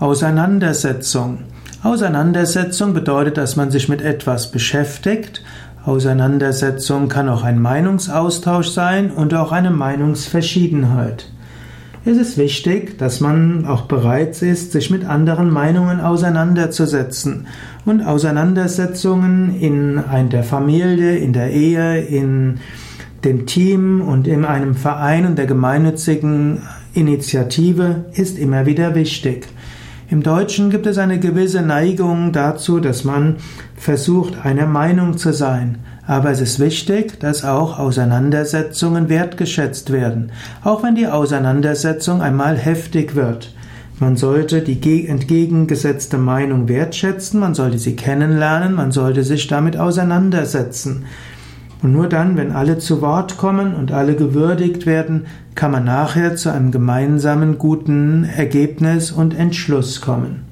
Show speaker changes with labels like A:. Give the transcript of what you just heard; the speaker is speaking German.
A: Auseinandersetzung. Auseinandersetzung bedeutet, dass man sich mit etwas beschäftigt. Auseinandersetzung kann auch ein Meinungsaustausch sein und auch eine Meinungsverschiedenheit. Es ist wichtig, dass man auch bereit ist, sich mit anderen Meinungen auseinanderzusetzen. Und Auseinandersetzungen in der Familie, in der Ehe, in dem Team und in einem Verein und der gemeinnützigen Initiative ist immer wieder wichtig. Im Deutschen gibt es eine gewisse Neigung dazu, dass man versucht, einer Meinung zu sein. Aber es ist wichtig, dass auch Auseinandersetzungen wertgeschätzt werden, auch wenn die Auseinandersetzung einmal heftig wird. Man sollte die entgegengesetzte Meinung wertschätzen, man sollte sie kennenlernen, man sollte sich damit auseinandersetzen. Und nur dann, wenn alle zu Wort kommen und alle gewürdigt werden, kann man nachher zu einem gemeinsamen guten Ergebnis und Entschluss kommen.